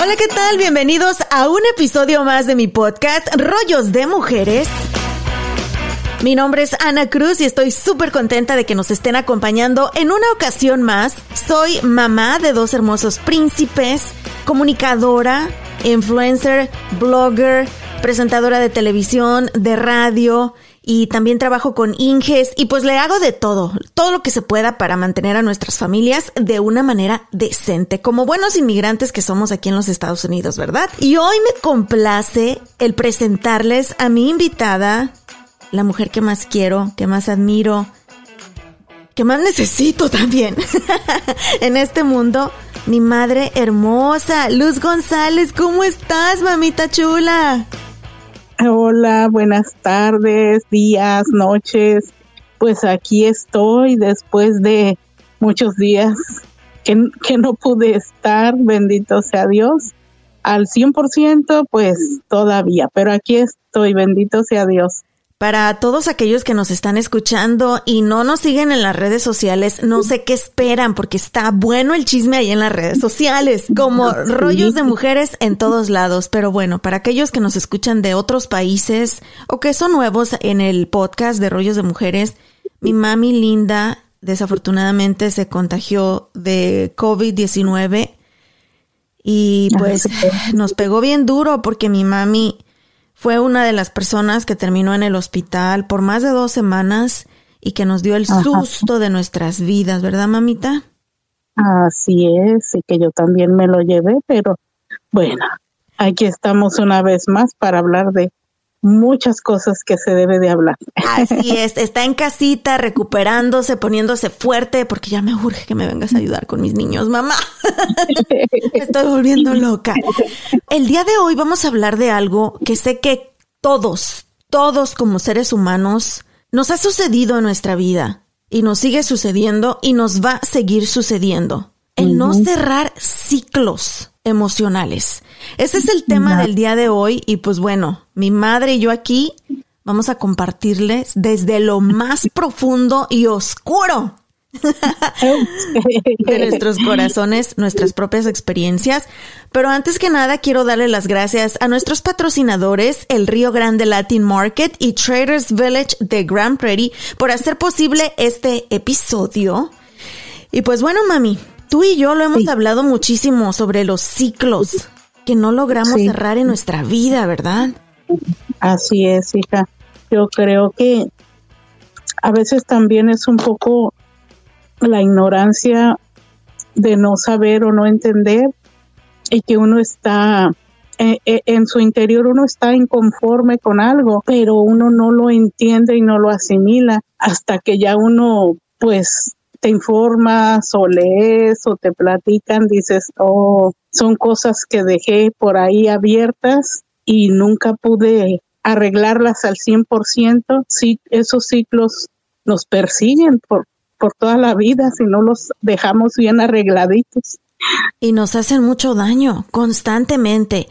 Hola, ¿qué tal? Bienvenidos a un episodio más de mi podcast Rollos de Mujeres. Mi nombre es Ana Cruz y estoy súper contenta de que nos estén acompañando en una ocasión más. Soy mamá de dos hermosos príncipes, comunicadora, influencer, blogger, presentadora de televisión, de radio y también trabajo con Inges y pues le hago de todo, todo lo que se pueda para mantener a nuestras familias de una manera decente, como buenos inmigrantes que somos aquí en los Estados Unidos, ¿verdad? Y hoy me complace el presentarles a mi invitada, la mujer que más quiero, que más admiro, que más necesito también en este mundo, mi madre hermosa, Luz González, ¿cómo estás, mamita chula? Hola, buenas tardes, días, noches. Pues aquí estoy después de muchos días que, que no pude estar, bendito sea Dios. Al 100%, pues todavía, pero aquí estoy, bendito sea Dios. Para todos aquellos que nos están escuchando y no nos siguen en las redes sociales, no sé qué esperan porque está bueno el chisme ahí en las redes sociales, como rollos de mujeres en todos lados. Pero bueno, para aquellos que nos escuchan de otros países o que son nuevos en el podcast de rollos de mujeres, mi mami linda desafortunadamente se contagió de COVID-19 y pues nos pegó bien duro porque mi mami fue una de las personas que terminó en el hospital por más de dos semanas y que nos dio el susto de nuestras vidas, ¿verdad, mamita? Así es, y que yo también me lo llevé, pero bueno, aquí estamos una vez más para hablar de muchas cosas que se debe de hablar. Así es, está en casita recuperándose, poniéndose fuerte, porque ya me urge que me vengas a ayudar con mis niños, mamá. estoy volviendo loca. El día de hoy vamos a hablar de algo que sé que todos, todos como seres humanos, nos ha sucedido en nuestra vida y nos sigue sucediendo y nos va a seguir sucediendo. El no cerrar ciclos emocionales. Ese es el tema del día de hoy y pues bueno, mi madre y yo aquí vamos a compartirles desde lo más profundo y oscuro de nuestros corazones, nuestras propias experiencias. Pero antes que nada, quiero darle las gracias a nuestros patrocinadores, el Río Grande Latin Market y Traders Village de Grand Prairie, por hacer posible este episodio. Y pues bueno, mami, tú y yo lo hemos hablado muchísimo sobre los ciclos que no logramos cerrar en nuestra vida, ¿verdad? Así es, hija. Yo creo que a veces también es un poco la ignorancia de no saber o no entender y que uno está eh, eh, en su interior uno está inconforme con algo, pero uno no lo entiende y no lo asimila hasta que ya uno pues te informas o lees o te platican, dices, oh, son cosas que dejé por ahí abiertas y nunca pude arreglarlas al 100%. Sí, esos ciclos nos persiguen por, por toda la vida si no los dejamos bien arregladitos. Y nos hacen mucho daño constantemente.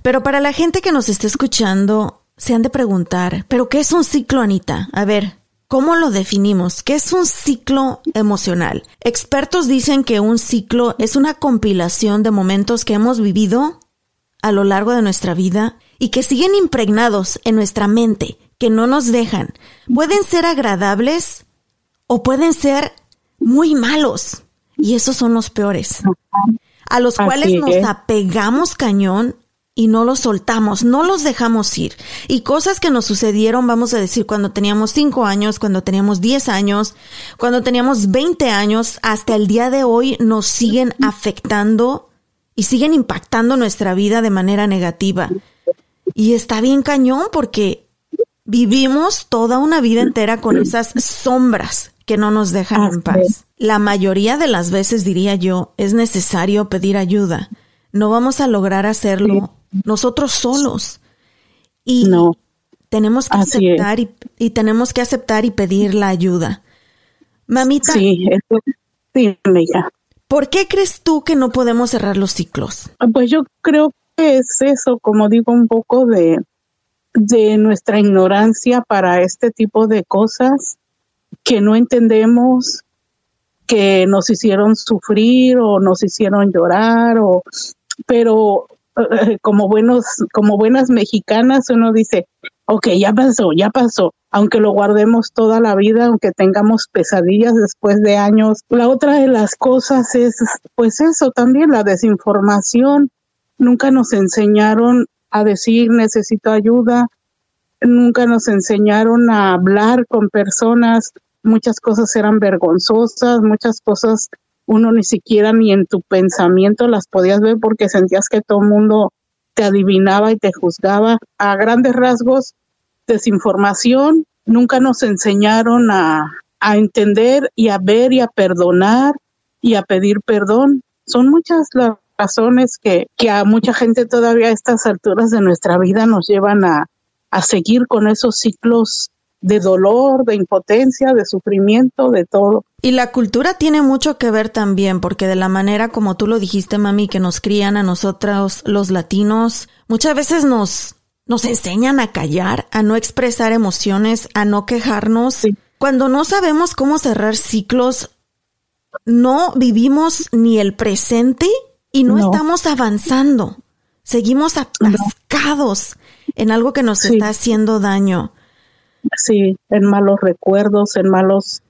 Pero para la gente que nos esté escuchando, se han de preguntar, ¿pero qué es un ciclo, Anita? A ver, ¿Cómo lo definimos? ¿Qué es un ciclo emocional? Expertos dicen que un ciclo es una compilación de momentos que hemos vivido a lo largo de nuestra vida y que siguen impregnados en nuestra mente, que no nos dejan. Pueden ser agradables o pueden ser muy malos. Y esos son los peores. A los cuales nos apegamos cañón y no los soltamos, no los dejamos ir. Y cosas que nos sucedieron, vamos a decir, cuando teníamos 5 años, cuando teníamos 10 años, cuando teníamos 20 años, hasta el día de hoy nos siguen afectando y siguen impactando nuestra vida de manera negativa. Y está bien cañón porque vivimos toda una vida entera con esas sombras que no nos dejan en paz. La mayoría de las veces, diría yo, es necesario pedir ayuda. No vamos a lograr hacerlo nosotros solos. Y no, tenemos que aceptar y, tenemos que aceptar y pedir la ayuda. Mamita. Sí, sí, ¿Por qué crees tú que no podemos cerrar los ciclos? Pues yo creo que es eso, como digo, un poco de, de nuestra ignorancia para este tipo de cosas que no entendemos que nos hicieron sufrir o nos hicieron llorar o pero como buenos como buenas mexicanas uno dice ok ya pasó ya pasó aunque lo guardemos toda la vida aunque tengamos pesadillas después de años. La otra de las cosas es pues eso también la desinformación. Nunca nos enseñaron a decir necesito ayuda. Nunca nos enseñaron a hablar con personas. Muchas cosas eran vergonzosas, muchas cosas uno ni siquiera ni en tu pensamiento las podías ver porque sentías que todo el mundo te adivinaba y te juzgaba. A grandes rasgos, desinformación, nunca nos enseñaron a, a entender y a ver y a perdonar y a pedir perdón. Son muchas las razones que, que a mucha gente todavía a estas alturas de nuestra vida nos llevan a, a seguir con esos ciclos de dolor, de impotencia, de sufrimiento, de todo. Y la cultura tiene mucho que ver también, porque de la manera como tú lo dijiste, mami, que nos crían a nosotros los latinos, muchas veces nos, nos enseñan a callar, a no expresar emociones, a no quejarnos. Cuando no sabemos cómo cerrar ciclos, no vivimos ni el presente y no, estamos avanzando. Seguimos atascados en algo que nos está haciendo daño. Sí, en malos recuerdos, en malas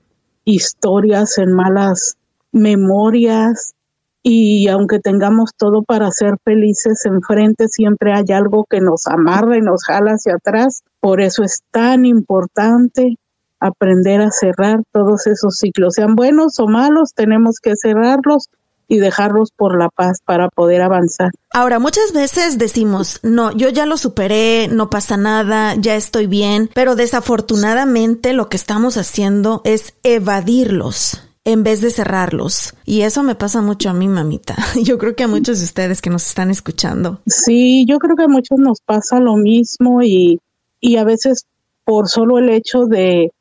historias, en malas memorias. Y aunque tengamos todo para ser felices enfrente, siempre hay algo que nos amarra y nos jala hacia atrás. Por eso es tan importante aprender a cerrar todos esos ciclos, sean buenos o malos, tenemos que cerrarlos y dejarlos por la paz para poder avanzar. Ahora, muchas veces decimos, no, yo ya lo superé, no pasa nada, ya estoy bien, pero desafortunadamente lo que estamos haciendo es evadirlos en vez de cerrarlos. Y eso me pasa mucho a mí, mamita. Yo creo que a muchos de ustedes que nos están escuchando. Sí, yo creo que a muchos nos pasa lo mismo y, y a veces por solo el hecho de,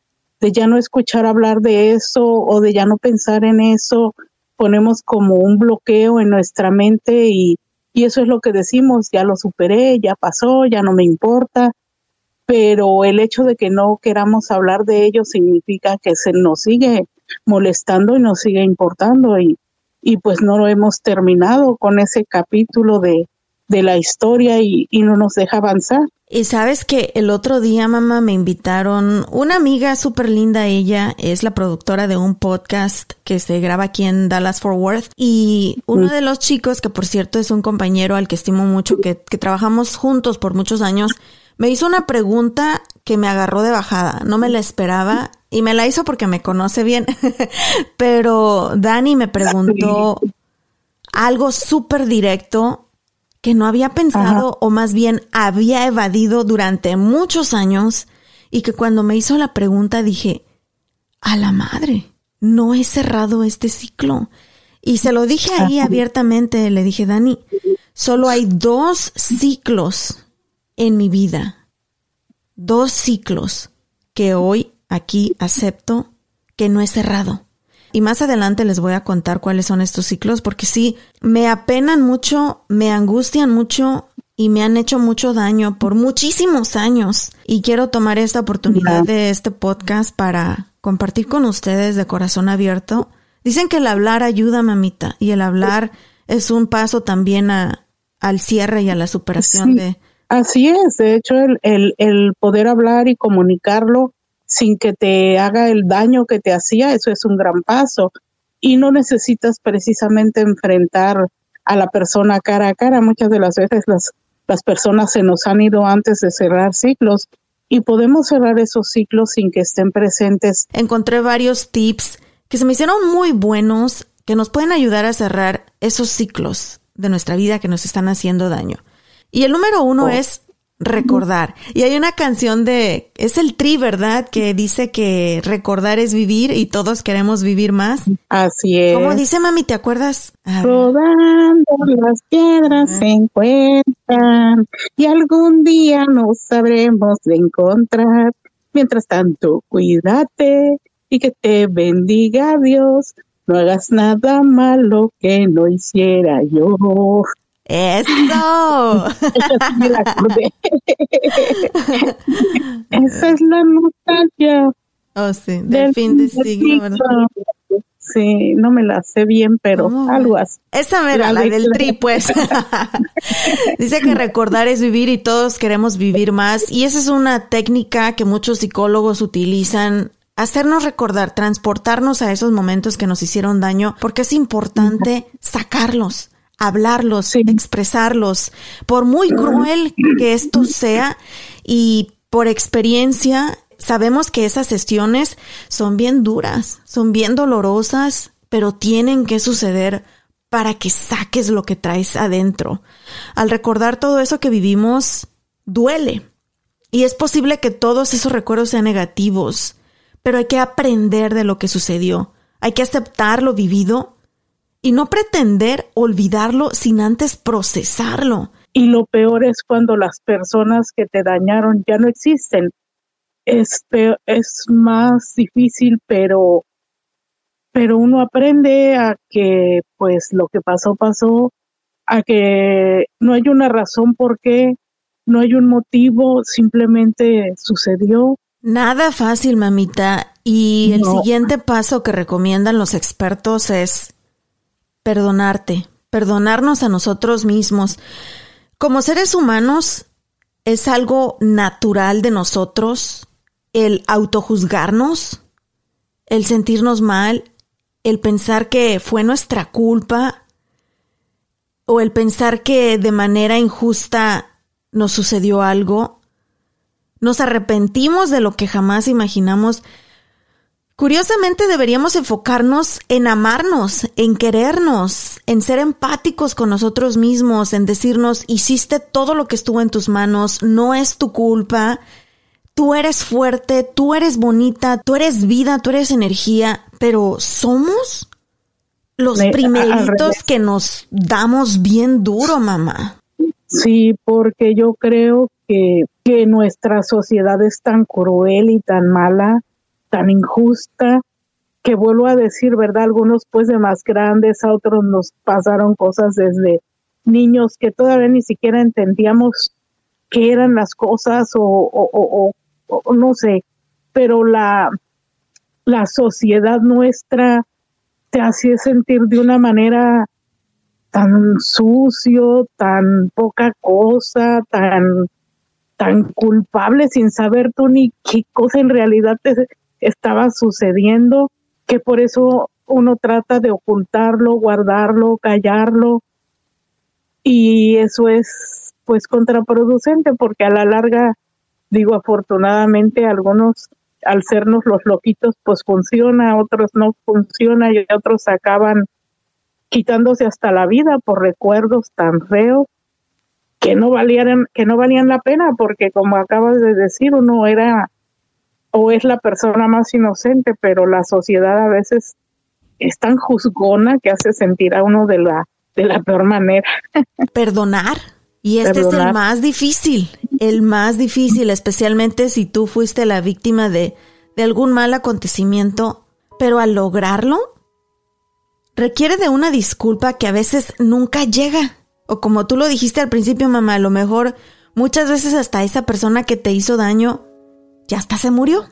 de ya no escuchar hablar de eso o de ya no pensar en eso, ponemos como un bloqueo en nuestra mente y, y eso es lo que decimos, ya lo superé, ya pasó, ya no me importa, pero el hecho de que no queramos hablar de ello significa que se nos sigue molestando y nos sigue importando y, y pues no lo hemos terminado con ese capítulo de, de la historia y, y no nos deja avanzar. Y sabes que el otro día, mamá, me invitaron una amiga súper linda, ella es la productora de un podcast que se graba aquí en Dallas Fort Worth y uno de los chicos, que por cierto es un compañero al que estimo mucho, que, que trabajamos juntos por muchos años, me hizo una pregunta que me agarró de bajada, no me la esperaba y me la hizo porque me conoce bien, pero Dani me preguntó algo súper directo que no había pensado o más bien había evadido durante muchos años y que cuando me hizo la pregunta dije, a la madre, no he cerrado este ciclo. Y se lo dije ahí abiertamente, le dije, Dani, solo hay dos ciclos en mi vida, dos ciclos que hoy aquí acepto que no he cerrado. Y más adelante les voy a contar cuáles son estos ciclos porque sí, me apenan mucho, me angustian mucho y me han hecho mucho daño por muchísimos años. Y quiero tomar esta oportunidad de este podcast para compartir con ustedes de corazón abierto. Dicen que el hablar ayuda, mamita, y el hablar es un paso también a, al cierre y a la superación de... Así es, de hecho el, el, el poder hablar y comunicarlo sin que te haga el daño que te hacía, eso es un gran paso. Y no necesitas precisamente enfrentar a la persona cara a cara. Muchas de las veces las, las personas se nos han ido antes de cerrar ciclos y podemos cerrar esos ciclos sin que estén presentes. Encontré varios tips que se me hicieron muy buenos que nos pueden ayudar a cerrar esos ciclos de nuestra vida que nos están haciendo daño. Y el número uno oh. es recordar. Y hay una canción de, es el tri, ¿verdad? Que dice que recordar es vivir y todos queremos vivir más. Así es. Como dice mami, ¿te acuerdas? Rodando las piedras se encuentran y algún día nos sabremos de encontrar. Mientras tanto, cuídate y que te bendiga Dios. No hagas nada malo que no hiciera yo. Eso. Esa es la nostalgia. Oh, sí, del, fin de siglo, Sí, no me la sé bien, pero algo así. Esa era la, del tri, pues. Dice que recordar es vivir y todos queremos vivir más. Y esa es una técnica que muchos psicólogos utilizan hacernos recordar, transportarnos a esos momentos que nos hicieron daño, porque es importante sacarlos, hablarlos, expresarlos, por muy cruel que esto sea y por experiencia sabemos que esas sesiones son bien duras, son bien dolorosas, pero tienen que suceder para que saques lo que traes adentro. Al recordar todo eso que vivimos, duele. Y es posible que todos esos recuerdos sean negativos, pero hay que aprender de lo que sucedió. Hay que aceptar lo vivido y no pretender olvidarlo sin antes procesarlo. Y lo peor es cuando las personas que te dañaron ya no existen este es más difícil, pero pero uno aprende a que pues lo que pasó pasó, a que no hay una razón por qué, no hay un motivo, simplemente sucedió. Nada fácil, mamita. Y el siguiente paso que recomiendan los expertos es perdonarte, perdonarnos a nosotros mismos. Como seres humanos, es algo natural de nosotros el autojuzgarnos, el sentirnos mal, el pensar que fue nuestra culpa o el pensar que de manera injusta nos sucedió algo. Nos arrepentimos de lo que jamás imaginamos. Curiosamente deberíamos enfocarnos en amarnos, en querernos, en ser empáticos con nosotros mismos, en decirnos, hiciste todo lo que estuvo en tus manos, no es tu culpa, tú eres fuerte, tú eres bonita, tú eres vida, tú eres energía, pero somos los primeritos que nos damos bien duro, mamá. Sí, porque yo creo que, que nuestra sociedad es tan cruel y tan mala, tan injusta, que vuelvo a decir, ¿verdad? Algunos pues de más grandes, a otros nos pasaron cosas desde niños que todavía ni siquiera entendíamos qué eran las cosas o, o, no sé, pero la, la sociedad nuestra te hacía sentir de una manera tan sucio, tan poca cosa, tan, tan culpable sin saber tú ni qué cosa en realidad te estaba sucediendo, que por eso uno trata de ocultarlo, guardarlo, callarlo, y eso es pues contraproducente porque a la larga Digo, afortunadamente algunos, al sernos los loquitos, pues funciona, otros no funciona y otros acaban quitándose hasta la vida por recuerdos tan feos que no valían que no valían la pena porque como acabas de decir uno era o es la persona más inocente pero la sociedad a veces es tan juzgona que hace sentir a uno de la de la peor manera. Perdonar. Y este es el más difícil, el más difícil, especialmente si tú fuiste la víctima de, de algún mal acontecimiento, pero al lograrlo, requiere de una disculpa que a veces nunca llega. O como tú lo dijiste al principio, mamá, a lo mejor muchas veces hasta esa persona que te hizo daño ya hasta se murió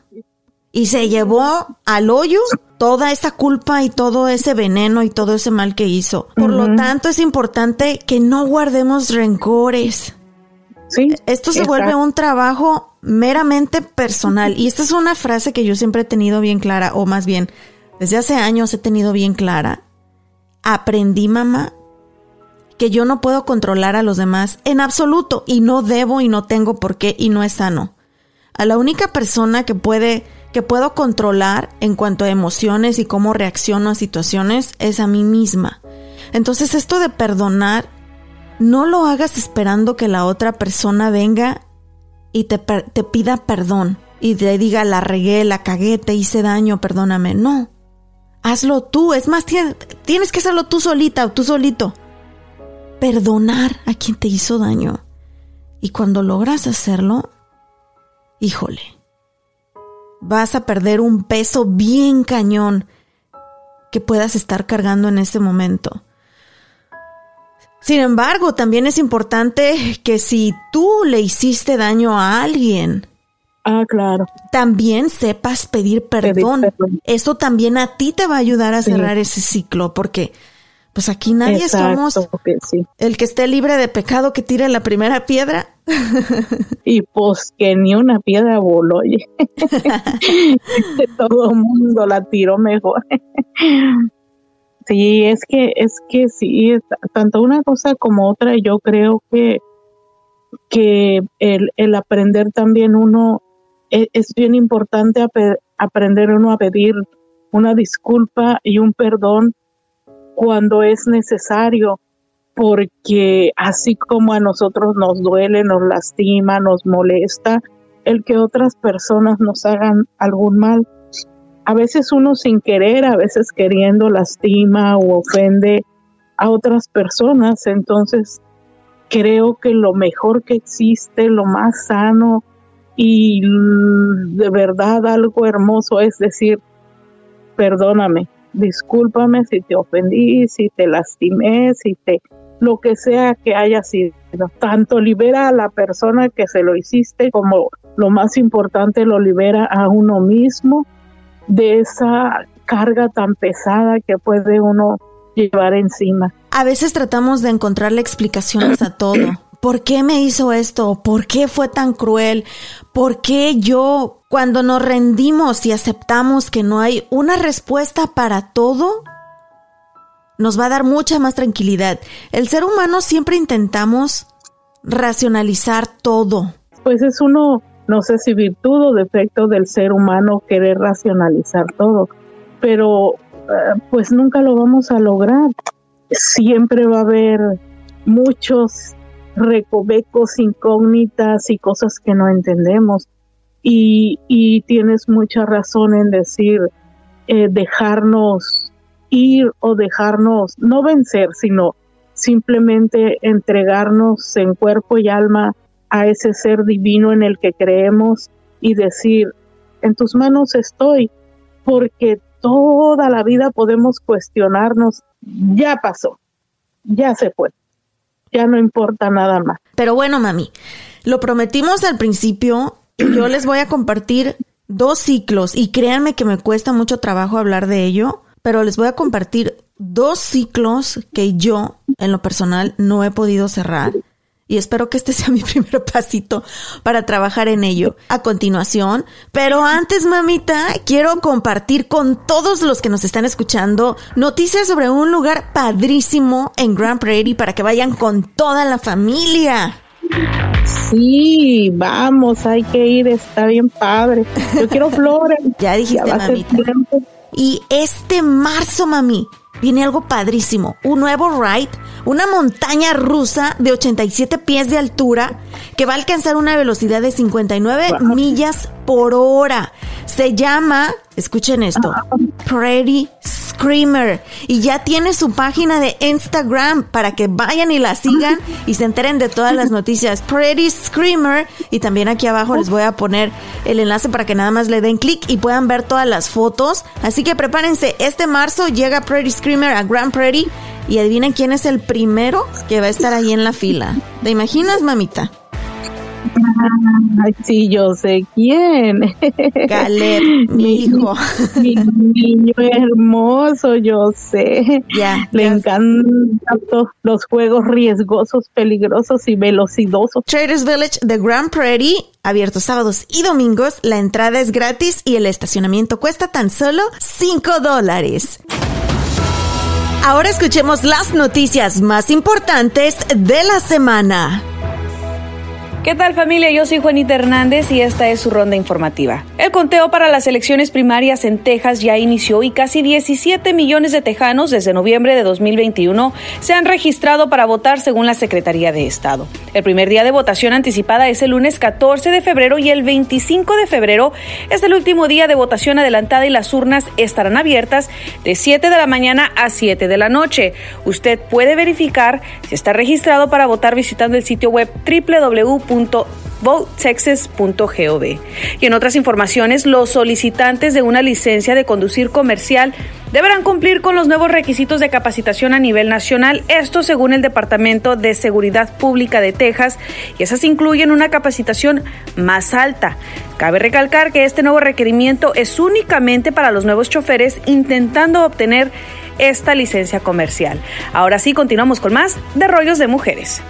y se llevó al hoyo toda esa culpa y todo ese veneno y todo ese mal que hizo. Por lo tanto, es importante que no guardemos rencores. Sí, Esto se vuelve un trabajo meramente personal. Y esta es una frase que yo siempre he tenido bien clara, o más bien, desde hace años he tenido bien clara. Aprendí, mamá, que yo no puedo controlar a los demás en absoluto y no debo y no tengo por qué y no es sano. A la única persona que puede que puedo controlar en cuanto a emociones y cómo reacciono a situaciones es a mí misma. Entonces esto de perdonar, no lo hagas esperando que la otra persona venga y te, te pida perdón y te diga la regué, la cagué, te hice daño, perdóname. No, hazlo tú. Es más, tienes que hacerlo tú solita o tú solito. Perdonar a quien te hizo daño. Y cuando logras hacerlo, híjole, vas a perder un peso bien cañón que puedas estar cargando en este momento. Sin embargo, también es importante que si tú le hiciste daño a alguien, Ah, claro. También sepas pedir perdón. Eso también a ti te va a ayudar a cerrar ese ciclo, porque pues aquí nadie somos el que esté libre de pecado que tire la primera piedra. y pues que ni una piedra voló, oye. Todo el mundo la tiró mejor. sí, es que, es que sí, tanto una cosa como otra, yo creo que, que el, el aprender también uno, es, es bien importante aprender uno a pedir una disculpa y un perdón cuando es necesario, porque así como a nosotros nos duele, nos lastima, nos molesta, el que otras personas nos hagan algún mal. A veces uno sin querer, a veces queriendo lastima o ofende a otras personas. Entonces, creo que lo mejor que existe, lo más sano y de verdad algo hermoso es decir, perdóname, discúlpame si te ofendí, si te lastimé, si te lo que sea que haya sido. Tanto libera a la persona que se lo hiciste como lo más importante lo libera a uno mismo de esa carga tan pesada que puede uno llevar encima. A veces tratamos de encontrarle explicaciones a todo. ¿Por qué me hizo esto? ¿Por qué fue tan cruel? ¿Por qué yo, cuando nos rendimos y aceptamos que no hay una respuesta para todo, nos va a dar mucha más tranquilidad? El ser humano siempre intentamos racionalizar todo. Pues es uno, no sé si virtud o defecto del ser humano querer racionalizar todo, pero eh, pues nunca lo vamos a lograr. Siempre va a haber muchos recovecos, incógnitas y cosas que no entendemos. Y, tienes mucha razón en decir eh, dejarnos ir o dejarnos, no vencer, sino simplemente entregarnos en cuerpo y alma a ese ser divino en el que creemos y decir, en tus manos estoy, porque toda la vida podemos cuestionarnos, ya pasó, ya se fue ya no importa nada más. Pero bueno, mami, lo prometimos al principio yo les voy a compartir dos ciclos y créanme que me cuesta mucho trabajo hablar de ello, pero les voy a compartir dos ciclos que yo en lo personal no he podido cerrar y espero que este sea mi primer pasito para trabajar en ello a continuación. Pero antes, mamita, quiero compartir con todos los que nos están escuchando noticias sobre un lugar padrísimo en Grand Prairie para que vayan con toda la familia. Sí, vamos, hay que ir, está bien padre. Yo quiero flores. ya dijiste, mamita. Y este marzo, mami, viene algo padrísimo, un nuevo ride, una montaña rusa de 87 pies de altura que va a alcanzar una velocidad de 59 millas por hora. Se llama, escuchen esto, Pretty Screamer y ya tiene su página de Instagram para que vayan y la sigan y se enteren de todas las noticias. Pretty Screamer y también aquí abajo les voy a poner el enlace para que nada más le den clic y puedan ver todas las fotos. Así que prepárense, este marzo llega Pretty Screamer a Grand Prairie y adivinen quién es el primero que va a estar ahí en la fila. ¿Te imaginas, mamita? Ay, sí, yo sé quién. Caleb, mi hijo. Mi niño hermoso, yo sé. Ya. Le encantan los juegos riesgosos, peligrosos y velocidosos. Traders Village de Grand Prairie, abierto sábados y domingos. La entrada es gratis y el estacionamiento cuesta tan solo 5 dólares. Ahora escuchemos las noticias más importantes de la semana. ¿Qué tal familia? Yo soy Juanita Hernández y esta es su ronda informativa. El conteo para las elecciones primarias en Texas ya inició y casi 17 millones de tejanos desde noviembre de 2021 se han registrado para votar según la Secretaría de Estado. El primer día de votación anticipada es el lunes 14 de febrero y el 25 de febrero es el último día de votación adelantada y las urnas estarán abiertas de 7 de la mañana a 7 de la noche. Usted puede verificar si está registrado para votar visitando el sitio web www votetexas.gov. Y en otras informaciones, los solicitantes de una licencia de conducir comercial deberán cumplir con los nuevos requisitos de capacitación a nivel nacional, esto según el Departamento de Seguridad Pública de Texas, y esas incluyen una capacitación más alta. Cabe recalcar que este nuevo requerimiento es únicamente para los nuevos choferes intentando obtener esta licencia comercial. Ahora sí, continuamos con más de rollos de mujeres.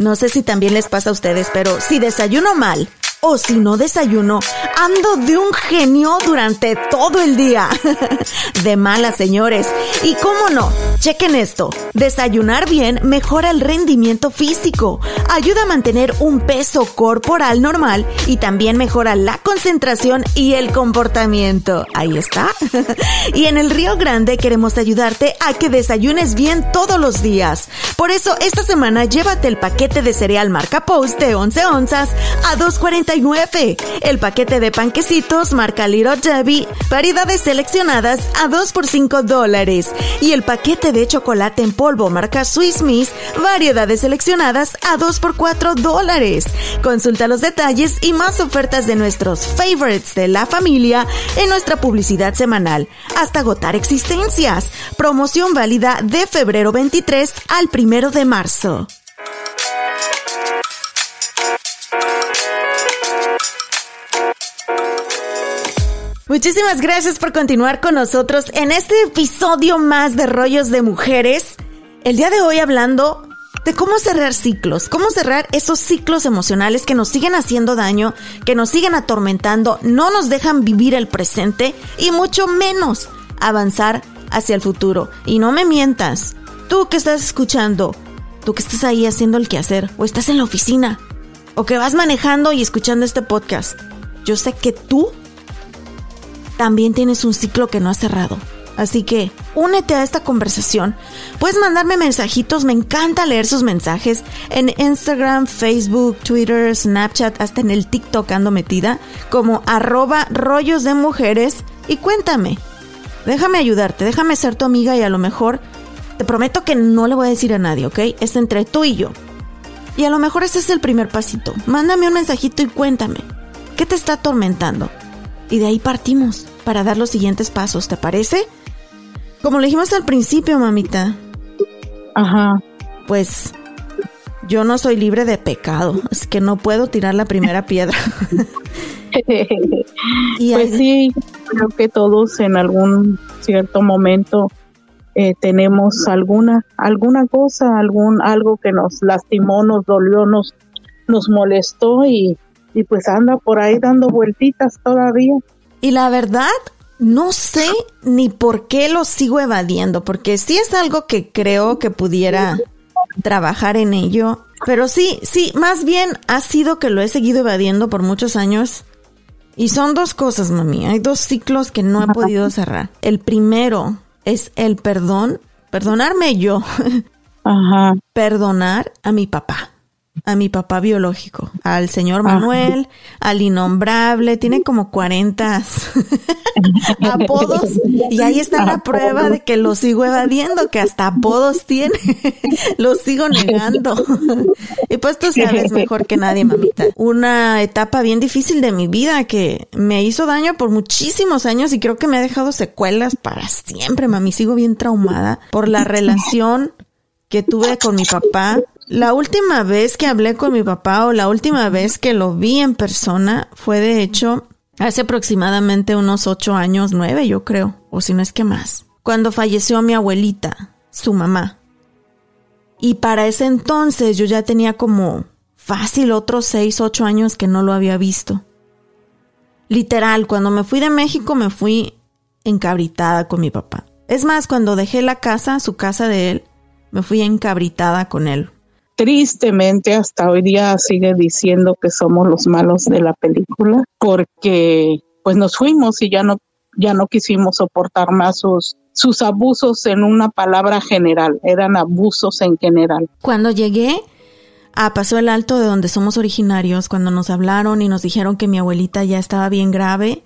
No sé si también les pasa a ustedes, pero si desayuno mal o si no desayuno, ando de un genio durante todo el día. de malas, señores. Y cómo no, chequen esto. Desayunar bien mejora el rendimiento físico, ayuda a mantener un peso corporal normal y también mejora la concentración y el comportamiento. Ahí está. y en el Río Grande queremos ayudarte a que desayunes bien todos los días. Por eso, esta semana llévate el paquete de cereal marca Post de 11 onzas a 2.40 el paquete de panquecitos marca Little Debbie, variedades seleccionadas a 2 por 5 dólares. Y el paquete de chocolate en polvo marca Swiss Miss, variedades seleccionadas a 2 por 4 dólares. Consulta los detalles y más ofertas de nuestros favorites de la familia en nuestra publicidad semanal, hasta agotar existencias. Promoción válida de febrero 23 al 1 de marzo. Muchísimas gracias por continuar con nosotros en este episodio más de Rollos de Mujeres. El día de hoy hablando de cómo cerrar ciclos, cómo cerrar esos ciclos emocionales que nos siguen haciendo daño, que nos siguen atormentando, no nos dejan vivir el presente y mucho menos avanzar hacia el futuro. Y no me mientas, tú que estás escuchando, tú que estás ahí haciendo el quehacer, o estás en la oficina, o que vas manejando y escuchando este podcast, yo sé que tú también tienes un ciclo que no has cerrado. Así que únete a esta conversación. Puedes mandarme mensajitos, me encanta leer sus mensajes en Instagram, Facebook, Twitter, Snapchat, hasta en el TikTok ando metida, como arroba rollos de mujeres y cuéntame. Déjame ayudarte, déjame ser tu amiga y a lo mejor te prometo que no le voy a decir a nadie, ¿ok? Es entre tú y yo. Y a lo mejor ese es el primer pasito. Mándame un mensajito y cuéntame. ¿Qué te está atormentando? Y de ahí partimos para dar los siguientes pasos, ¿te parece? Como le dijimos al principio, mamita. Ajá. Pues yo no soy libre de pecado, es que no puedo tirar la primera piedra. pues sí, creo que todos en algún cierto momento eh, tenemos alguna alguna cosa, algún algo que nos lastimó, nos dolió, nos nos molestó y, y pues anda por ahí dando vueltitas todavía. Y la verdad, no sé ni por qué lo sigo evadiendo, porque sí es algo que creo que pudiera trabajar en ello. Pero sí, sí, más bien ha sido que lo he seguido evadiendo por muchos años. Y son dos cosas, mami. Hay dos ciclos que no he podido cerrar. El primero es el perdón, perdonarme yo. Ajá. Perdonar a mi papá a mi papá biológico, al señor Manuel, al innombrable, tiene como 40 apodos y ahí está la prueba de que lo sigo evadiendo, que hasta apodos tiene, lo sigo negando. y pues tú sabes mejor que nadie, mamita, una etapa bien difícil de mi vida que me hizo daño por muchísimos años y creo que me ha dejado secuelas para siempre, mami, sigo bien traumada por la relación que tuve con mi papá la última vez que hablé con mi papá o la última vez que lo vi en persona fue de hecho hace aproximadamente unos ocho años, nueve yo creo, o si no es que más, cuando falleció mi abuelita, su mamá. Y para ese entonces yo ya tenía como fácil otros seis, ocho años que no lo había visto. Literal, cuando me fui de México me fui encabritada con mi papá. Es más, cuando dejé la casa, su casa de él, me fui encabritada con él tristemente hasta hoy día sigue diciendo que somos los malos de la película porque pues nos fuimos y ya no ya no quisimos soportar más sus sus abusos en una palabra general, eran abusos en general. Cuando llegué a Paso el Alto de donde somos originarios, cuando nos hablaron y nos dijeron que mi abuelita ya estaba bien grave,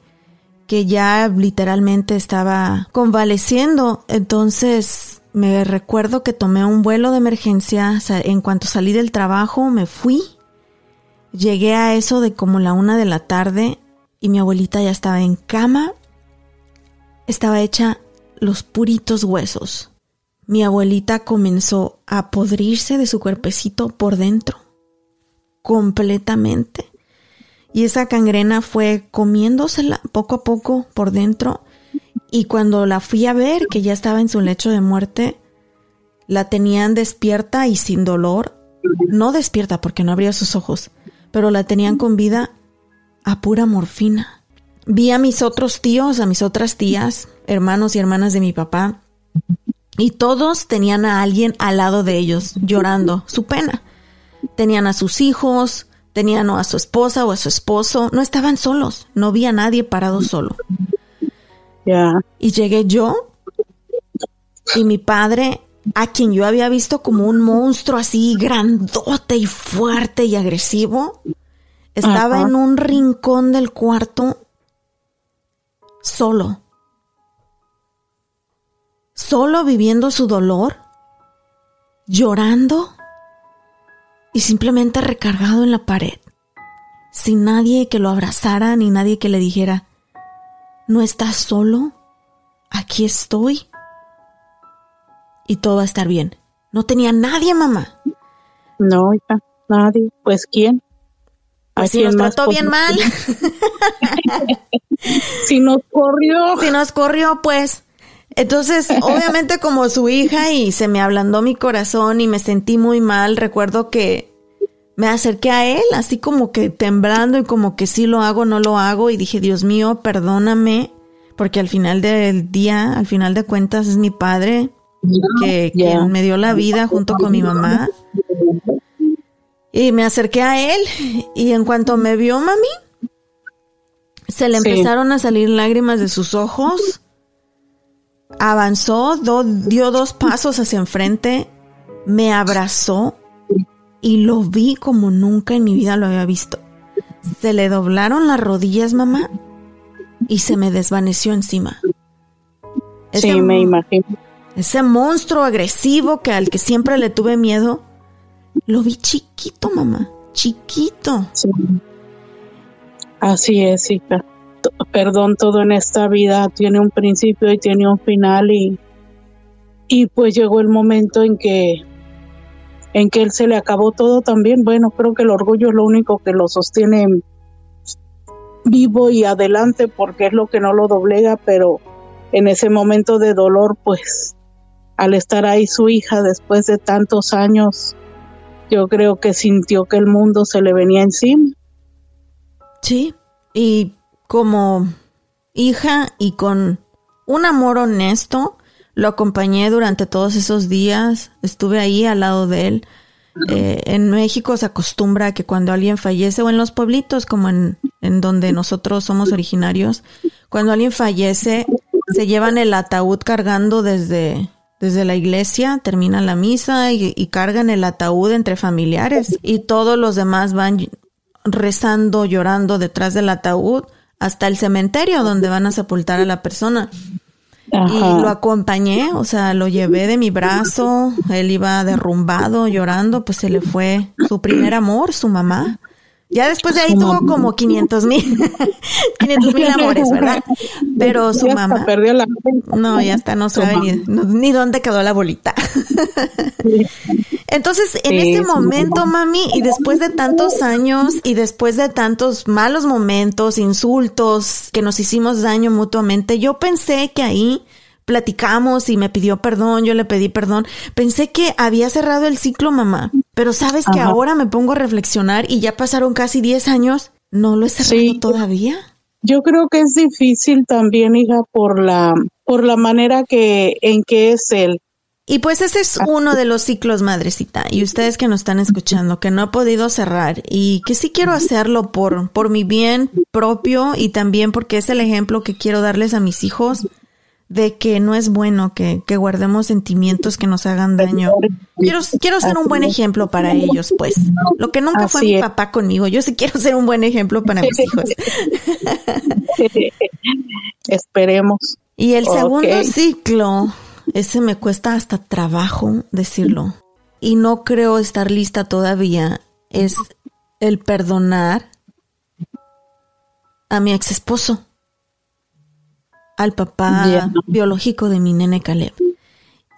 que ya literalmente estaba convaleciendo, entonces me recuerdo que tomé un vuelo de emergencia. En cuanto salí del trabajo, me fui. Llegué a eso de como la una de la tarde y mi abuelita ya estaba en cama. Estaba hecha los puritos huesos. Mi abuelita comenzó a podrirse de su cuerpecito por dentro, completamente. Y esa cangrena fue comiéndosela poco a poco por dentro. Y cuando la fui a ver, que ya estaba en su lecho de muerte, la tenían despierta y sin dolor. No despierta porque no abría sus ojos, pero la tenían con vida a pura morfina. Vi a mis otros tíos, a mis otras tías, hermanos y hermanas de mi papá, y todos tenían a alguien al lado de ellos, llorando su pena. Tenían a sus hijos, tenían a su esposa o a su esposo, no estaban solos, no había nadie parado solo. Y llegué yo y mi padre, a quien yo había visto como un monstruo así grandote y fuerte y agresivo, estaba en un rincón del cuarto solo. Solo viviendo su dolor, llorando y simplemente recargado en la pared, sin nadie que lo abrazara ni nadie que le dijera, no estás solo, aquí estoy y todo va a estar bien. No tenía nadie, mamá. No, hija, nadie. Pues quién. Pues si nos trató bien mal. si nos corrió. Si nos corrió, pues. Entonces, obviamente como su hija y se me ablandó mi corazón y me sentí muy mal, recuerdo que me acerqué a él así como que temblando y como que sí lo hago, no lo hago y dije, Dios mío, perdóname, porque al final del día, al final de cuentas es mi padre que, me dio la vida junto con mi mamá. Y me acerqué a él y en cuanto me vio mami, se le empezaron a salir lágrimas de sus ojos. Avanzó, dio dos pasos hacia enfrente, me abrazó y lo vi como nunca en mi vida lo había visto. Se le doblaron las rodillas, mamá, y se me desvaneció encima. sí, me imagino. Ese monstruo agresivo que al que siempre le tuve miedo, lo vi chiquito, mamá, chiquito. Así es, hija perdón, todo en esta vida tiene un principio y tiene un final y, y pues llegó el momento en que en que él se le acabó todo también. Bueno, creo que el orgullo es lo único que lo sostiene vivo y adelante porque es lo que no lo doblega, pero en ese momento de dolor, pues al estar ahí su hija después de tantos años, yo creo que sintió que el mundo se le venía encima. Sí, y como hija y con un amor honesto. Lo acompañé durante todos esos días, estuve ahí al lado de él. Eh, en México se acostumbra a que cuando alguien fallece, o en los pueblitos como en, en donde nosotros somos originarios, cuando alguien fallece, se llevan el ataúd cargando desde, desde la iglesia, terminan la misa y, y, cargan el ataúd entre familiares y todos los demás van rezando, llorando detrás del ataúd hasta el cementerio donde van a sepultar a la persona. Y lo acompañé, o sea, lo llevé de mi brazo, él iba derrumbado, llorando, pues se le fue su primer amor, su mamá. Ya después de ahí tuvo como 500 mil, 500 mil amores, ¿verdad? Pero su mamá. Perdió la... No, ya está, no sabe ni, dónde quedó la bolita. Entonces, en ese momento, mami, y después de tantos años y después de tantos malos momentos, insultos, que nos hicimos daño mutuamente, yo pensé que ahí platicamos y me pidió perdón, yo le pedí perdón. Pensé que había cerrado el ciclo, mamá. Pero sabes que ahora me pongo a reflexionar y ya pasaron casi 10 años, no lo he cerrado todavía. Yo creo que es difícil también, hija, por la por la manera que en que es él. Y pues ese es uno de los ciclos, madrecita. Y ustedes que nos están escuchando, que no he podido cerrar y que sí quiero hacerlo por, por mi bien propio y también porque es el ejemplo que quiero darles a mis hijos de que no es bueno que, guardemos sentimientos que nos hagan daño. Quiero, quiero ser un buen ejemplo para ellos, pues. Lo que nunca fue mi papá conmigo. Yo sí quiero ser un buen ejemplo para mis hijos. Esperemos. Y el segundo ciclo Ese me cuesta hasta trabajo decirlo. Y no creo estar lista todavía. Es el perdonar a mi ex esposo, al papá biológico de mi nene Caleb.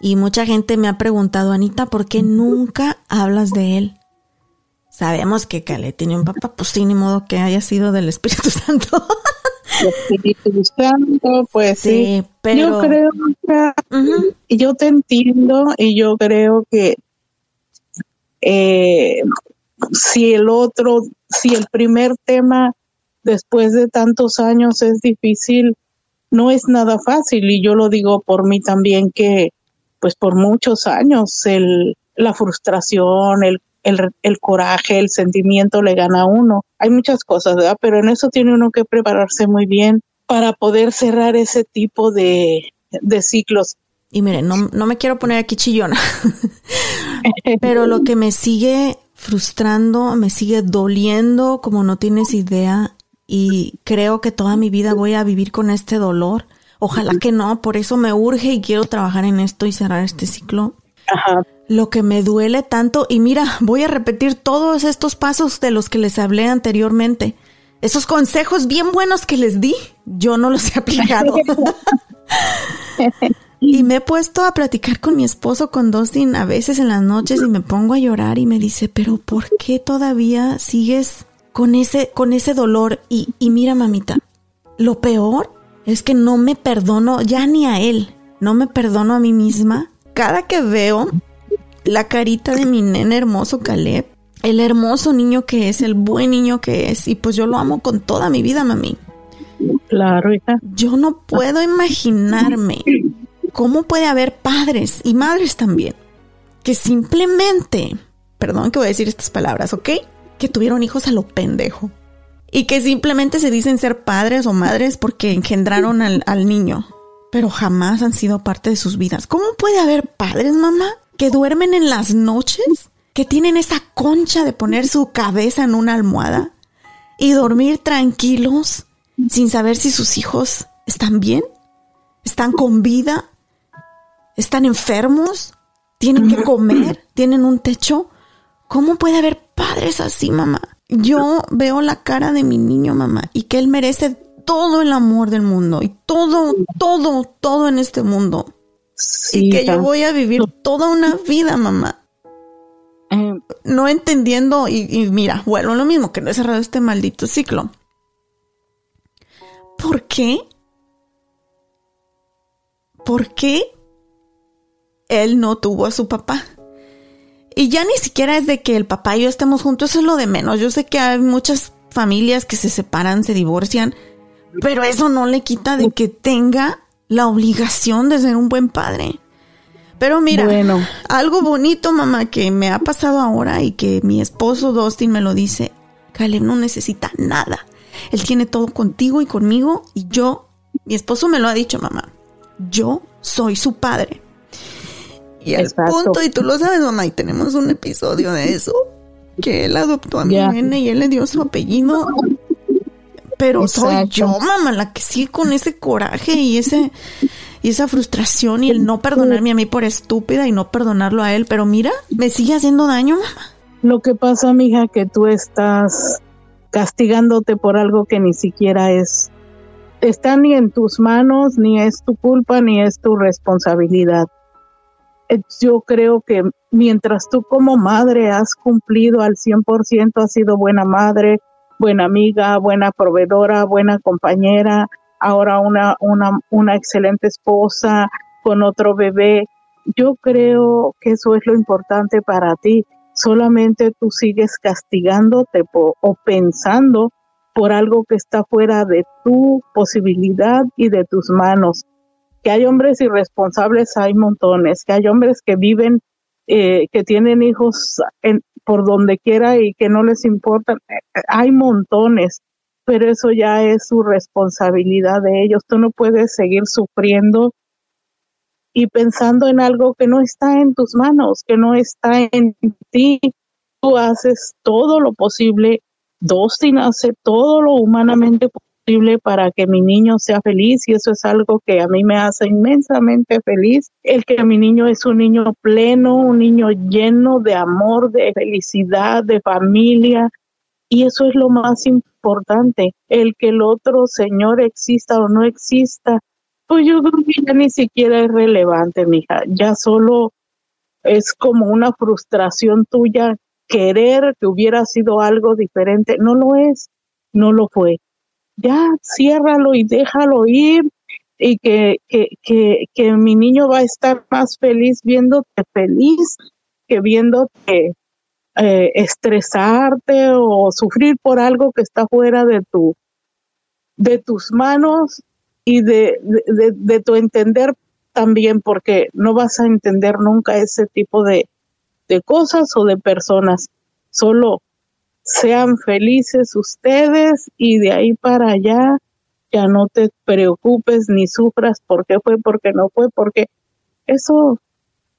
Y mucha gente me ha preguntado, Anita, ¿por qué nunca hablas de él? Sabemos que Caleb tiene un papá, pues sí, ni modo que haya sido del Espíritu Santo. Espíritu Santo, pues sí, pero yo creo que yo te entiendo y yo creo que eh, si el otro, si el primer tema después de tantos años es difícil, no es nada fácil y yo lo digo por mí también que pues por muchos años el, la frustración, el el, coraje, el sentimiento le gana a uno. Hay muchas cosas, ¿verdad? Pero en eso tiene uno que prepararse muy bien para poder cerrar ese tipo de, ciclos. Y miren, no, no me quiero poner aquí chillona, pero lo que me sigue frustrando, me sigue doliendo como no tienes idea y creo que toda mi vida voy a vivir con este dolor. Ojalá que no, por eso me urge y quiero trabajar en esto y cerrar este ciclo. Ajá lo que me duele tanto, y mira, voy a repetir todos estos pasos de los que les hablé anteriormente. Esos consejos bien buenos que les di, yo no los he aplicado. y me he puesto a platicar con mi esposo, con Dustin, a veces en las noches y me pongo a llorar y me dice, pero ¿por qué todavía sigues con ese, con ese dolor? Y, y mira, mamita, lo peor es que no me perdono ya ni a él, no me perdono a mí misma. Cada que veo la carita de mi nene hermoso Caleb, el hermoso niño que es, el buen niño que es, y pues yo lo amo con toda mi vida, mami. Claro, hija. Yo no puedo imaginarme cómo puede haber padres y madres también que simplemente, perdón que voy a decir estas palabras, ¿ok? Que tuvieron hijos a lo pendejo. Y que simplemente se dicen ser padres o madres porque engendraron al, al niño, pero jamás han sido parte de sus vidas. ¿Cómo puede haber padres, mamá, que duermen en las noches, que tienen esa concha de poner su cabeza en una almohada y dormir tranquilos sin saber si sus hijos están bien, están con vida, están enfermos, tienen que comer, tienen un techo. ¿Cómo puede haber padres así, mamá? Yo veo la cara de mi niño, mamá, y que él merece todo el amor del mundo y todo, todo, todo en este mundo y que yo voy a vivir toda una vida, mamá. Eh, no entendiendo, y, mira, vuelvo lo mismo, que no he cerrado este maldito ciclo. ¿Por qué? ¿Por qué él no tuvo a su papá? Y ya ni siquiera es de que el papá y yo estemos juntos, eso es lo de menos. Yo sé que hay muchas familias que se separan, se divorcian, pero eso no le quita de que tenga la obligación de ser un buen padre. Pero mira, algo bonito, mamá, que me ha pasado ahora y que mi esposo Dustin me lo dice, Caleb no necesita nada. Él tiene todo contigo y conmigo y yo, mi esposo me lo ha dicho, mamá, yo soy su padre. Y al punto, y tú lo sabes, mamá, y tenemos un episodio de eso, que él adoptó a mi nene y él le dio su apellido. Pero soy yo, mamá, la que sigue con ese coraje y ese y esa frustración y el no perdonarme a mí por estúpida y no perdonarlo a él, pero mira, me sigue haciendo daño, mamá. Lo que pasa, mija, que tú estás castigándote por algo que ni siquiera es está ni en tus manos, ni es tu culpa, ni es tu responsabilidad. Eh, yo creo que mientras tú como madre has cumplido al 100%, has sido buena madre, buena amiga, buena proveedora, buena compañera, ahora una, una, una excelente esposa con otro bebé. Yo creo que eso es lo importante para ti. Solamente tú sigues castigándote o pensando por algo que está fuera de tu posibilidad y de tus manos. Que hay hombres irresponsables, hay montones. Que hay hombres que viven, eh, que tienen hijos por donde quiera y que no les importa. Hay montones, pero eso ya es su responsabilidad de ellos. Tú no puedes seguir sufriendo y pensando en algo que no está en tus manos, que no está en ti. Tú haces todo lo posible, Dustin hace todo lo humanamente para que mi niño sea feliz y eso es algo que a mí me hace inmensamente feliz. El que mi niño es un niño pleno, un niño lleno de amor, de felicidad, de familia. Y eso es lo más importante. El que el otro Señor exista o no exista, pues yo creo ya ni siquiera es relevante, mija. Ya solo es como una frustración tuya querer que hubiera sido algo diferente. No lo es, no lo fue. Ya, ciérralo y déjalo ir y que, que, que, que mi niño va a estar más feliz viéndote feliz que viéndote eh, estresarte o sufrir por algo que está fuera de tu de tus manos y de, de, de tu entender también porque no vas a entender nunca ese tipo de, de cosas o de personas. Solo sean felices ustedes y de ahí para allá ya no te preocupes ni sufras por qué fue, por qué no fue, porque eso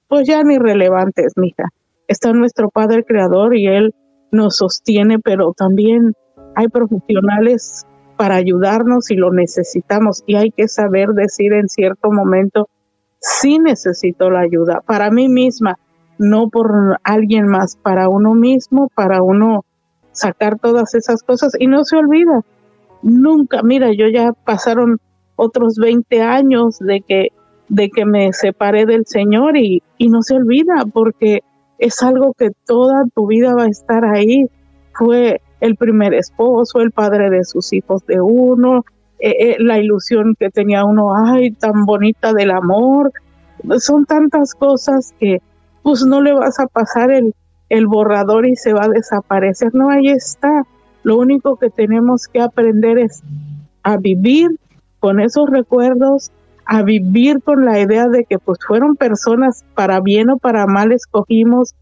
pues ya ni relevante es, mija. Está nuestro Padre Creador y Él nos sostiene, pero también hay profesionales para ayudarnos si lo necesitamos y hay que saber decir en cierto momento sí necesito la ayuda para mí misma, no por alguien más, para uno mismo, para uno sacar todas esas cosas y no se olvida. Nunca, mira, yo ya pasaron otros 20 años de que de que me separé del Señor y, y no se olvida porque es algo que toda tu vida va a estar ahí. Fue el primer esposo, el padre de sus hijos de uno, eh, eh, la ilusión que tenía uno, ay, tan bonita del amor. Son tantas cosas que pues no le vas a pasar el, el borrador y se va a desaparecer. No, ahí está. Lo único que tenemos que aprender es a vivir con esos recuerdos, a vivir con la idea de que pues fueron personas para bien o para mal escogimos.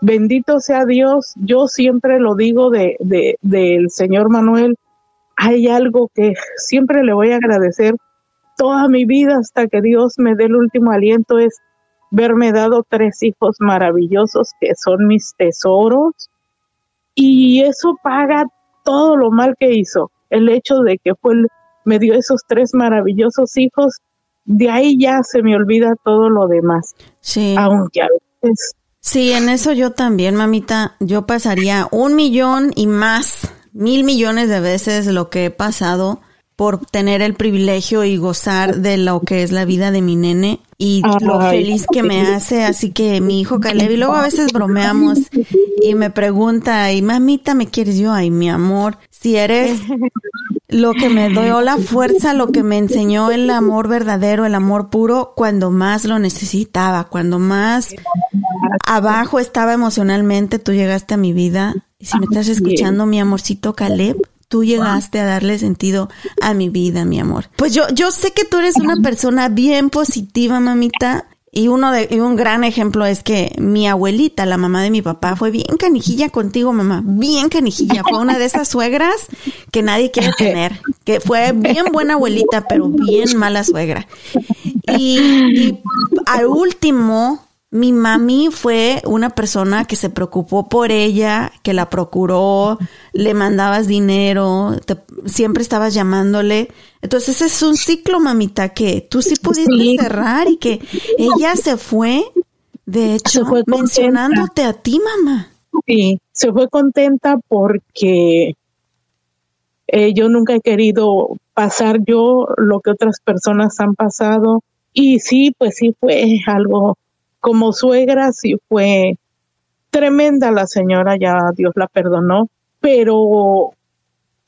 Bendito sea Dios. Yo siempre lo digo de, de, del Señor Manuel hay algo que siempre le voy a agradecer toda mi vida hasta que Dios me dé el último aliento es verme dado tres hijos maravillosos que son mis tesoros y eso paga todo lo mal que hizo. El hecho de que fue me dio esos tres maravillosos hijos, de ahí ya se me olvida todo lo demás. Sí. Aunque a veces Sí, en eso yo también, mamita. Yo pasaría un millón y más mil millones de veces lo que he pasado por tener el privilegio y gozar de lo que es la vida de mi nene y lo feliz que me hace. Así que mi hijo Caleb, y luego a veces bromeamos y me pregunta, y mamita, ¿me quieres yo? Ay, mi amor, si eres lo que me dio la fuerza, lo que me enseñó el amor verdadero, el amor puro, cuando más lo necesitaba, cuando más abajo estaba emocionalmente, tú llegaste a mi vida y si me estás escuchando, mi amorcito Caleb, tú llegaste a darle sentido a mi vida, mi amor. Pues yo, yo sé que tú eres una persona bien positiva, mamita. Y uno de, y un gran ejemplo es que mi abuelita, la mamá de mi papá, fue bien canijilla contigo, mamá. Bien canijilla. Fue una de esas suegras que nadie quiere tener. Que fue bien buena abuelita, pero bien mala suegra. Y, y al último, mi mami fue una persona que se preocupó por ella, que la procuró, le mandabas dinero, siempre estabas llamándole. Entonces ese es un ciclo, mamita, que tú sí pudiste cerrar y que ella se fue, de hecho, mencionándote a ti, mamá. Sí, se fue contenta porque eh, yo nunca he querido pasar yo lo que otras personas han pasado. Y sí, pues sí fue algo como suegra sí fue tremenda la señora, ya Dios la perdonó, pero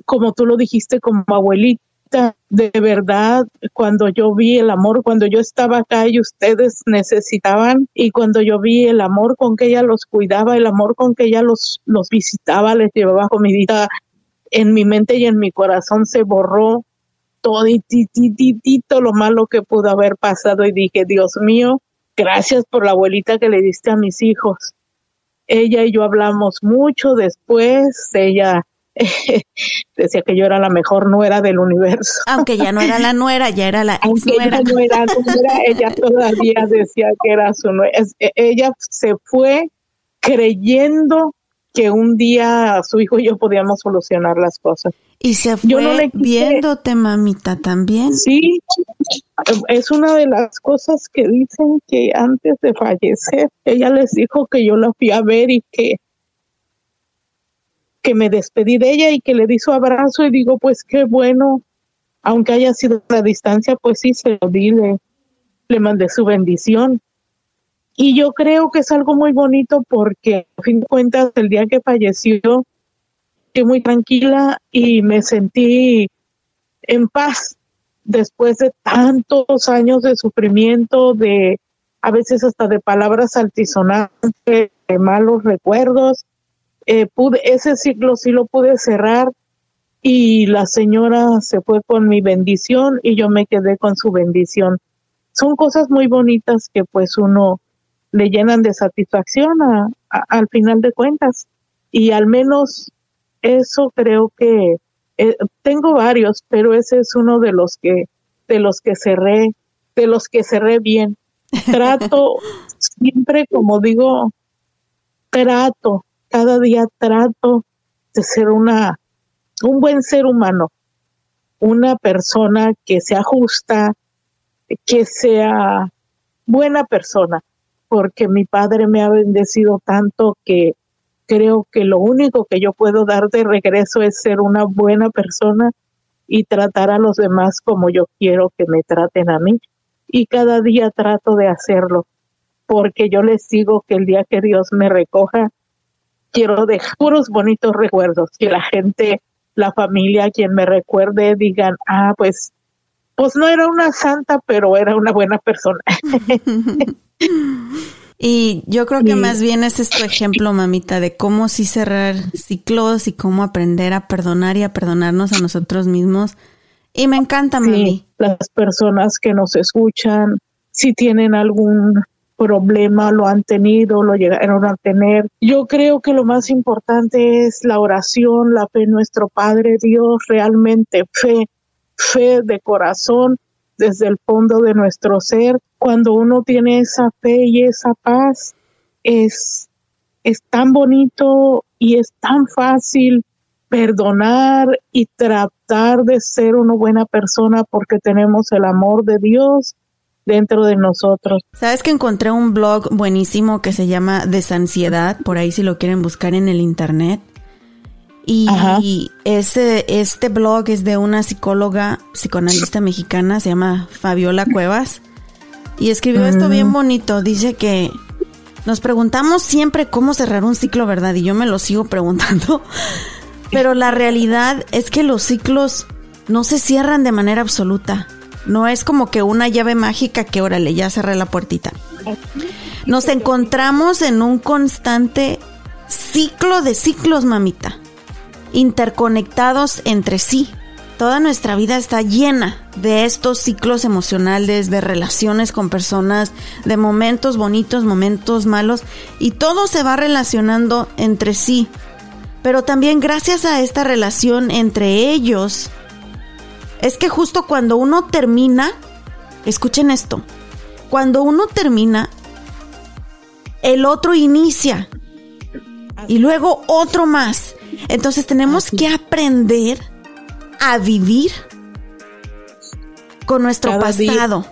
como tú lo dijiste como abuelita, de verdad, cuando yo vi el amor, cuando yo estaba acá y ustedes necesitaban, y cuando yo vi el amor con que ella los cuidaba, el amor con que ella los, los visitaba, les llevaba comidita, en mi mente y en mi corazón se borró todo lo malo que pudo haber pasado y dije, Dios mío, gracias por la abuelita que le diste a mis hijos. Ella y yo hablamos mucho después, ella decía que yo era la mejor nuera del universo. Aunque ya no era la nuera, ya era la ex nuera. Ella, no era nuera, ella todavía decía que era su nuera. E, ella se fue creyendo que un día su hijo y yo podíamos solucionar las cosas. Y se fue yo no le viéndote, mamita, también. Sí, es una de las cosas que dicen que antes de fallecer, ella les dijo que yo la fui a ver y que que me despedí de ella y que le di su abrazo y digo, pues qué bueno, aunque haya sido a la distancia, pues sí, se lo di, le, le mandé su bendición. Y yo creo que es algo muy bonito porque, a fin de cuentas, el día que falleció, estoy muy tranquila y me sentí en paz después de tantos años de sufrimiento, de a veces hasta de palabras altisonantes, de malos recuerdos. Eh, pude, ese ciclo sí lo pude cerrar y la señora se fue con mi bendición y yo me quedé con su bendición. Son cosas muy bonitas que pues uno le llenan de satisfacción al final de cuentas. Y al menos eso creo que eh, tengo varios, pero ese es uno de los que de los que cerré, de los que cerré bien. Trato siempre, como digo, trato, cada día trato de ser una un buen ser humano, una persona que sea justa, que sea buena persona, porque mi padre me ha bendecido tanto que creo que lo único que yo puedo dar de regreso es ser una buena persona y tratar a los demás como yo quiero que me traten a mí. Y cada día trato de hacerlo, porque yo les digo que el día que Dios me recoja, quiero dejar puros bonitos recuerdos, que la gente la familia, quien me recuerde, digan, ah, pues, pues no era una santa, pero era una buena persona. y yo creo que más bien ese es tu ejemplo, mamita, de cómo sí cerrar ciclos y cómo aprender a perdonar y a perdonarnos a nosotros mismos. Y me encanta, mami. las personas que nos escuchan, si tienen algún problema lo han tenido, lo llegaron a tener. Yo creo que lo más importante es la oración, la fe en nuestro Padre Dios, realmente fe, fe de corazón desde el fondo de nuestro ser. Cuando uno tiene esa fe y esa paz, es, es tan bonito y es tan fácil perdonar y tratar de ser una buena persona porque tenemos el amor de Dios dentro de nosotros. Sabes que encontré un blog buenísimo que se llama Desansiedad, por ahí si lo quieren buscar en el internet. Y ese, este blog es de una psicóloga, psicoanalista mexicana, se llama Fabiola Cuevas. Y escribió esto bien mm. bonito. Dice que nos preguntamos siempre cómo cerrar un ciclo, ¿verdad? Y yo me lo sigo preguntando. Pero la realidad es que los ciclos no se cierran de manera absoluta. No es como que una llave mágica que órale, ya cerré la puertita. Nos encontramos en un constante ciclo de ciclos, mamita, interconectados entre sí. Toda nuestra vida está llena de estos ciclos emocionales, de relaciones con personas, de momentos bonitos, momentos malos, y todo se va relacionando entre sí. Pero también gracias a esta relación entre ellos, es que justo cuando uno termina, escuchen esto, cuando uno termina, el otro inicia y luego otro más. Entonces tenemos que aprender a vivir con nuestro pasado.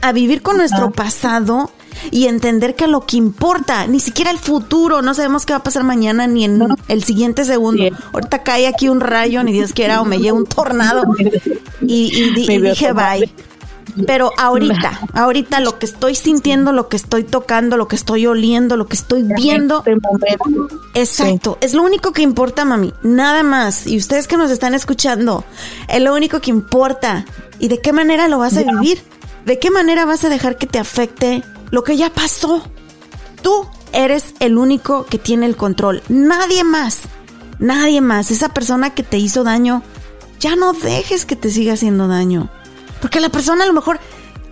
a vivir con nuestro pasado y entender que lo que importa, ni siquiera el futuro, no sabemos qué va a pasar mañana ni en el siguiente segundo. Ahorita cae aquí un rayo, ni Dios quiera, o me lleva un tornado. Y, dije bye. Pero ahorita, ahorita lo que estoy sintiendo, lo que estoy tocando, lo que estoy oliendo, lo que estoy viendo. Este exacto, es lo único que importa, mami, nada más. Y ustedes que nos están escuchando, es lo único que importa. ¿Y de qué manera lo vas a vivir? ¿De qué manera vas a dejar que te afecte lo que ya pasó. Tú eres el único que tiene el control. Nadie más. Nadie más. Esa persona que te hizo daño, ya no dejes que te siga haciendo daño. Porque la persona a lo mejor,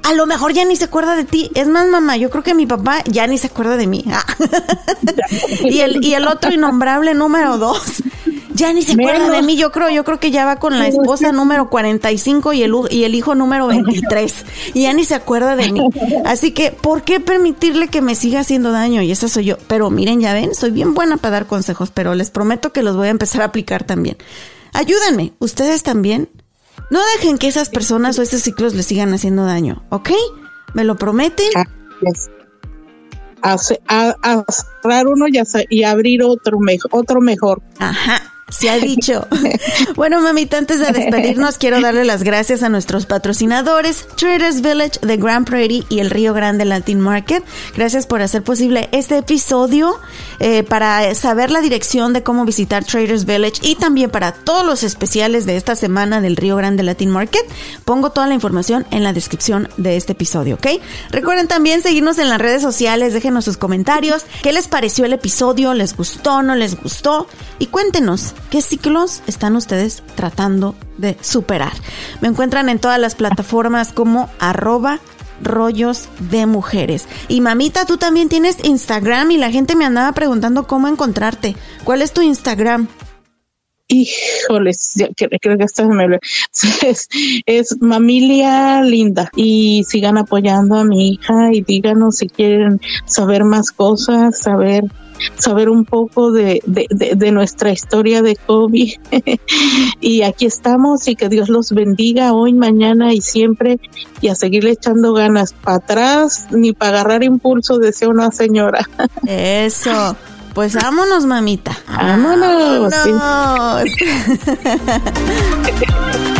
a lo mejor ya ni se acuerda de ti. Es más, mamá, yo creo que mi papá ya ni se acuerda de mí. y, el, y el otro innombrable número dos, Ya ni se acuerda de mí, yo creo, yo creo que ya va con la esposa número 45 y el, y el hijo número 23. Y ya ni se acuerda de mí. Así que, ¿por qué permitirle que me siga haciendo daño? Y esa soy yo. Pero miren, ya ven, soy bien buena para dar consejos, pero les prometo que los voy a empezar a aplicar también. Ayúdenme, ustedes también. No dejen que esas personas o esos ciclos les sigan haciendo daño, ¿ok? ¿Me lo prometen? A, cerrar uno y, y abrir otro, otro mejor. Ajá se ha dicho. bueno, mamita, antes de despedirnos, quiero darle las gracias a nuestros patrocinadores, Traders Village de Grand Prairie y el Río Grande Latin Market. Gracias por hacer posible este episodio. Eh, para saber la dirección de cómo visitar Traders Village y también para todos los especiales de esta semana del Río Grande Latin Market, pongo toda la información en la descripción de este episodio, ¿ok? Recuerden también seguirnos en las redes sociales, déjenos sus comentarios, qué les pareció el episodio, les gustó, no les gustó y cuéntenos ¿Qué ciclos están ustedes tratando de superar? Me encuentran en todas las plataformas como arroba rollos de mujeres. Y mamita, tú también tienes Instagram y la gente me andaba preguntando cómo encontrarte. ¿Cuál es tu Instagram? Híjoles, creo que esto me es, es mamilia linda y sigan apoyando a mi hija y díganos si quieren saber más cosas, saber saber un poco de, de, nuestra historia de COVID. y aquí estamos y que Dios los bendiga hoy, mañana y siempre y a seguirle echando ganas para atrás ni para agarrar impulso, decía una señora. Eso. Pues vámonos, mamita. Vámonos. vámonos.